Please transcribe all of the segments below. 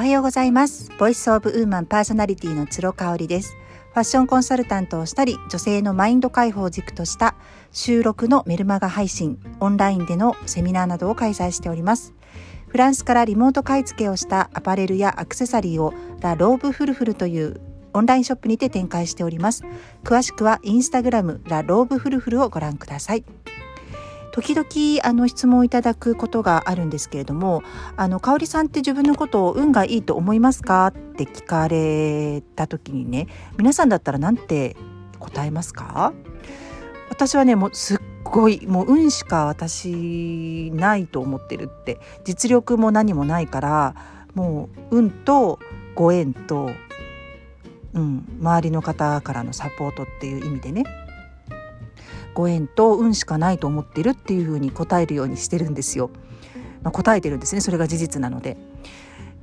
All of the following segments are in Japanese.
おはようございます。ボイスオブウーマンパーソナリティの鶴香織です。ファッションコンサルタントをしたり女性のマインド解放軸とした収録のメルマガ配信オンラインでのセミナーなどを開催しております。フランスからリモート買い付けをしたアパレルやアクセサリーをラ・ローブ・フルフルというオンラインショップにて展開しております。詳しくはインスタグラムラ・ローブ・フルフルをご覧ください。時々あの質問をいただくことがあるんですけれども「あの香織さんって自分のことを運がいいと思いますか?」って聞かれた時にね皆さんだったら何て答えますか？私はねもうすっごいもう運しか私ないと思ってるって実力も何もないからもう運とご縁と、うん、周りの方からのサポートっていう意味でねご縁と運しかないと思ってるっていうふうに答えるようにしてるんですよ。まあ、答えてるんですねそれが事実なので。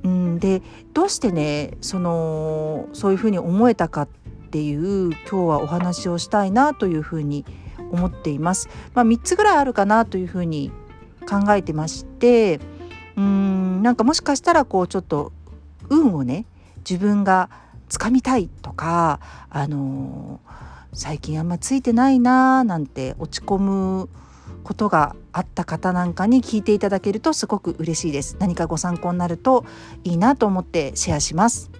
うんでどうしてねそのそういうふうに思えたかっていう今日はお話をしたいなというふうに思っています。まあ、3つぐらいあるかなというふうに考えてましてうんなんかもしかしたらこうちょっと運をね自分がつかみたいとかあのー最近あんまついてないなーなんて落ち込むことがあった方なんかに聞いていただけるとすごく嬉しいです。何かご参考になるといいなと思ってシェアします。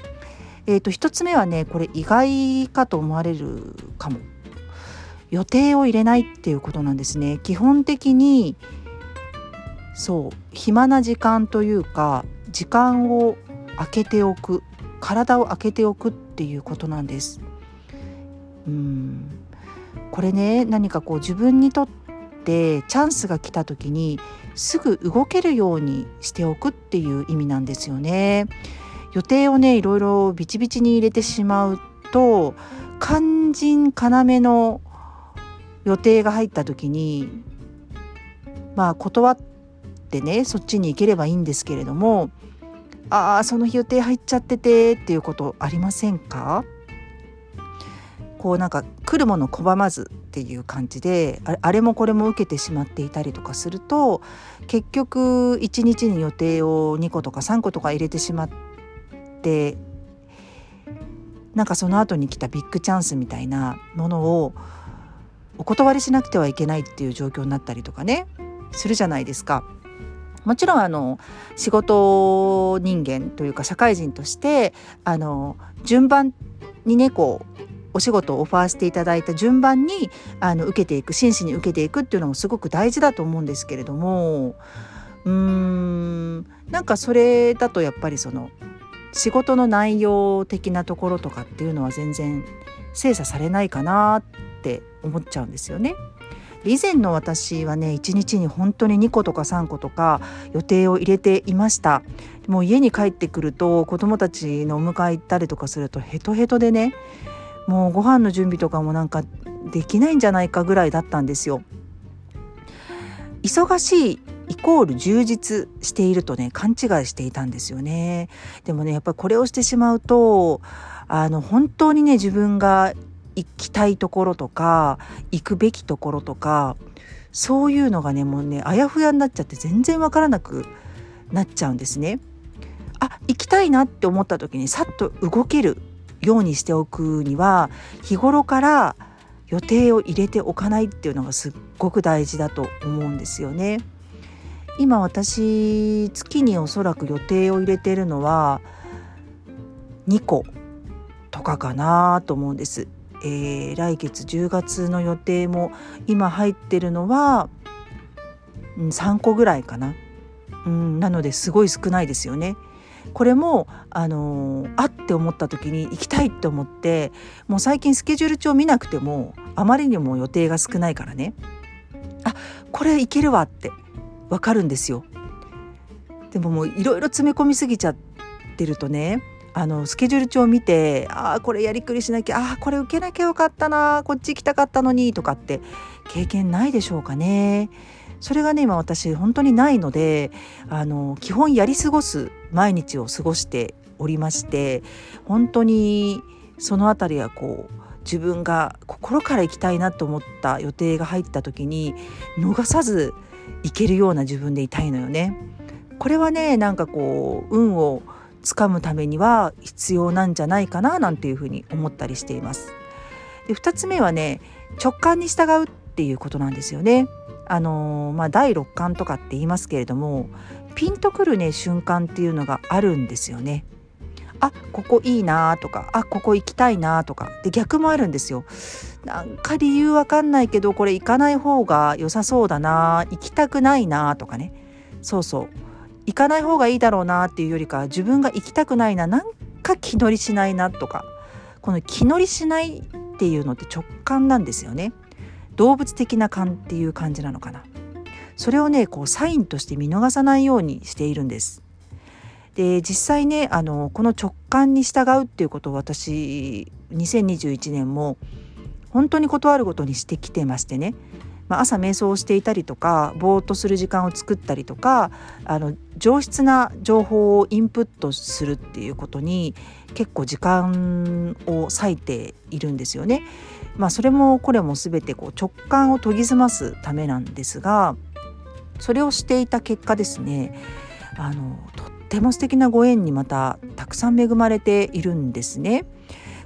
えーと、一つ目はねこれ意外かと思われるかも。予定を入れないっていうことなんですね。基本的にそう暇な時間というか時間を空けておく体を空けておくっていうことなんです。うんこれね何かこう自分にとってチャンスが来た時にすぐ動けるようにしておくっていう意味なんですよね。予定をねいろいろビチビチに入れてしまうと肝心要の予定が入った時にまあ断ってねそっちに行ければいいんですけれどもああその日予定入っちゃっててっていうことありませんかこうなんか来るもの拒まずっていう感じであれもこれも受けてしまっていたりとかすると結局1日に予定を2個とか3個とか入れてしまってなんかその後に来たビッグチャンスみたいなものをお断りしなくてはいけないっていう状況になったりとかねするじゃないですか。もちろんあの仕事人間というか社会人としてあの順番にねこうお仕事をオファーしていただいた順番にあの受けていく真摯に受けていくっていうのもすごく大事だと思うんですけれども。うーん。なんかそれだとやっぱりその仕事の内容的なところとかっていうのは全然精査されないかなって思っちゃうんですよね。以前の私はね1日に本当に2個とか3個とか予定を入れていました。もう家に帰ってくると子供たちのお迎え行ったりとかするとヘトヘトでねもうご飯の準備とかもなんかできないんじゃないかぐらいだったんですよ。忙しいイコール充実しているとね勘違いしていたんですよね。でもねやっぱりこれをしてしまうとあの本当にね自分が行きたいところとか行くべきところとかそういうのがねもうねあやふやになっちゃって全然わからなくなっちゃうんですね。あ行きたいなって思った時にさっと動けるようにしておくには日頃から予定を入れておかないっていうのがすっごく大事だと思うんですよね。今私月におそらく予定を入れてるのは2個とかかなと思うんです。えー、来月10月の予定も今入ってるのは、うん、3個ぐらいかな。うん、なのですごい少ないですよね。これもあのあって思った時に行きたいって思ってもう最近スケジュール帳見なくてもあまりにも予定が少ないからねあこれいけるわってわかるんですよ。でももういろいろ詰め込みすぎちゃってるとねあのスケジュール帳見てああこれやりくりしなきゃああこれ受けなきゃよかったなこっち行きたかったのにとかって経験ないでしょうかね。それがね今私本当にないのであの基本やり過ごす毎日を過ごしておりまして本当にその辺りはこう自分が心から行きたいなと思った予定が入った時に逃さず行けるような自分でいたいのよね。これはねなんかこう運をつかむためには必要なんじゃないかななんていうふうに思ったりしています。で2つ目はね直感に従うっていうことなんですよね。あの、まあ、第六感とかって言いますけれどもピンとくるね瞬間っていうのがあるんですよね。あここいいなとかあここ行きたいなとかで逆もあるんですよ。なんか理由わかんないけどこれ行かない方が良さそうだな行きたくないなとかねそうそう行かない方がいいだろうなっていうよりか自分が行きたくないななんか気乗りしないなとかこの気乗りしないっていうのって直感なんですよね。動物的な感っていう感じなのかな。それをねこうサインとして見逃さないようにしているんです。で実際ねあのこの直感に従うっていうことを私2021年も本当に断るごとにしてきてましてね、まあ、朝瞑想をしていたりとかぼーっとする時間を作ったりとかあの上質な情報をインプットするっていうことに結構時間を割いているんですよね。まあ、それもこれも全てこう直感を研ぎ澄ますためなんですがそれをしていた結果ですねあのとっても素敵なご縁にまたたくさん恵まれているんですね。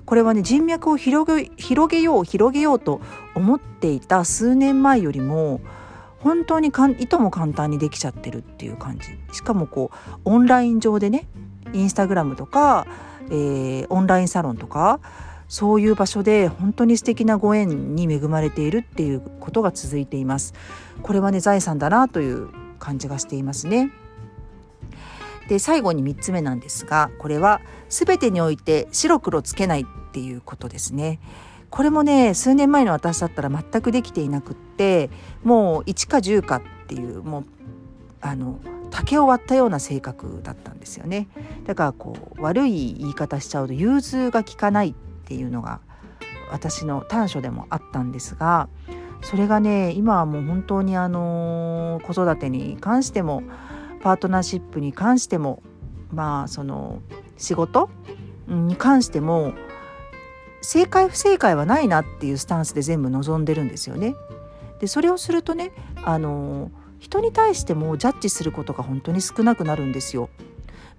これはね人脈を広げ広げよう広げようと思っていた数年前よりも本当にかんいとも簡単にできちゃってるっていう感じしかもこうオンライン上でねインスタグラムとか、えー、オンラインサロンとかそういう場所で本当に素敵なご縁に恵まれているっていうことが続いています。これはね財産だなという感じがしていますね。で最後に3つ目なんですがこれは全てにおいて白黒つけないっていうことですね。これもね数年前の私だったら全くできていなくってもう1か10かっていうもうあの竹を割ったような性格だったんですよね。だからこう悪い言い方しちゃうと融通が利かないっていうのが私の短所でもあったんですがそれがね今はもう本当にあの子育てに関してもパートナーシップに関してもまあその仕事に関しても正解不正解はないなっていうスタンスで全部望んでるんですよね。でそれをするとねあの人に対してもジャッジすることが本当に少なくなるんですよ。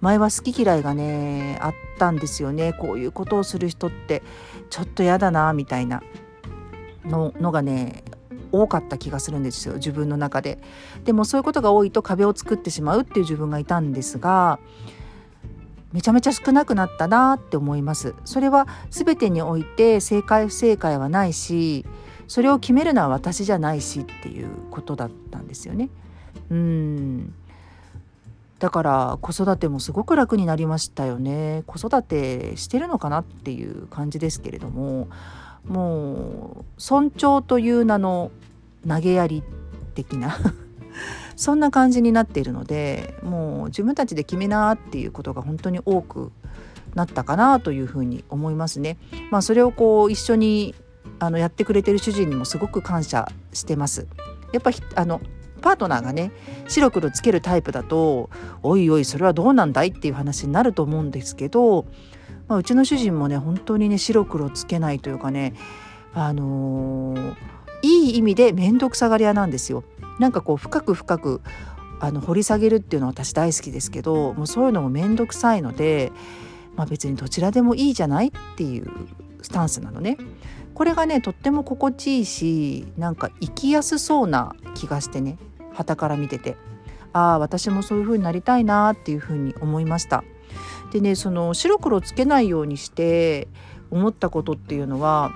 前は好き嫌いがねあったんですよねこういうことをする人ってちょっと嫌だなみたいなののがね多かった気がするんですよ自分の中で。でもそういうことが多いと壁を作ってしまうっていう自分がいたんですがめちゃめちゃ少なくなったなって思います。それは全てにおいて正解不正解はないしそれを決めるのは私じゃないしっていうことだったんですよね。うんだから子育てもすごく楽になりましたよね子育てしてるのかなっていう感じですけれどももう尊重という名の投げやり的な そんな感じになっているのでもう自分たちで決めなっていうことが本当に多くなったかなというふうに思いますね。まあ、それをこう一緒にあのやってくれてる主人にもすごく感謝してます。やっぱあのパートナーがね白黒つけるタイプだとおいおいそれはどうなんだいっていう話になると思うんですけど、まあ、うちの主人もね本当にね白黒つけないというかねあのー、いい意味で面倒くさがり屋なんですよ。なんかこう深く深くあの掘り下げるっていうのは私大好きですけどもうそういうのも面倒くさいので、まあ、別にどちらでもいいじゃないっていうスタンスなのね。これがねとっても心地いいしなんか生きやすそうな気がしてね旗から見ててああ私もそういう風になりたいなっていう風に思いました。でねその白黒つけないようにして思ったことっていうのは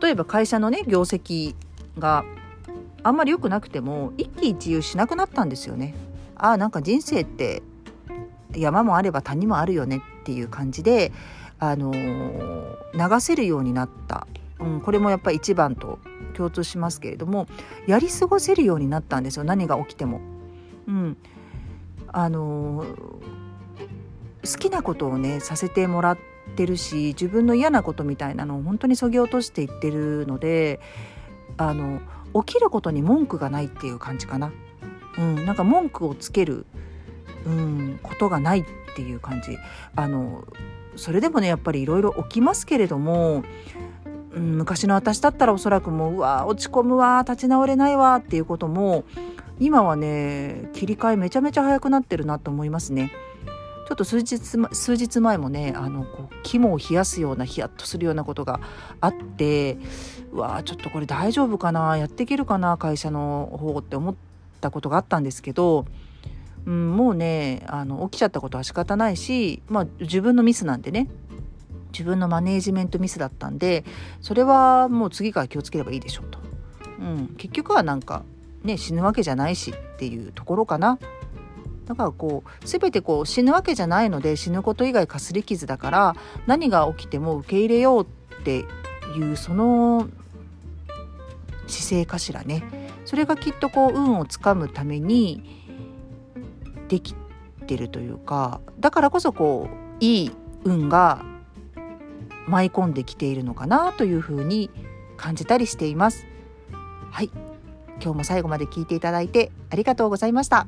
例えば会社のね業績があんまり良くなくても一喜一憂しなくなったんですよね。ああなんか人生って山もあれば谷もあるよねっていう感じで、あのー、流せるようになった、うん、これもやっぱり一番と共通しますけれどもやり過ごせるようになったんですよ何が起きても。うん、あの、好きなことをねさせてもらってるし自分の嫌なことみたいなのを本当にそぎ落としていってるのであの起きることに文句がないっていう感じかな。うん、なんか文句をつける、うん、ことがないっていう感じ。あのそれでもねやっぱりいろいろ起きますけれども、うん、昔の私だったらおそらくもううわ落ち込むわ立ち直れないわっていうことも今はね切り替えめちゃめちゃ早くなってるなと思いますね。ちょっと数日数日前もねあのこう肝を冷やすようなヒヤッとするようなことがあってうわちょっとこれ大丈夫かなやっていけるかな会社の方って思ったことがあったんですけど、うん、もうねあの起きちゃったことは仕方ないし、まあ、自分のミスなんでね自分のマネージメントミスだったんでそれはもう次から気をつければいいでしょうと。うん、結局はなんかね死ぬわけじゃないしっていうところかな。だからこう全てこう死ぬわけじゃないので死ぬこと以外かすり傷だから何が起きても受け入れようっていうその姿勢かしらねそれがきっとこう運をつかむためにできてるというかだからこそこういい運が舞い込んできているのかなというふうに感じたりしています。はい今日も最後まで聞いていただいてありがとうございました。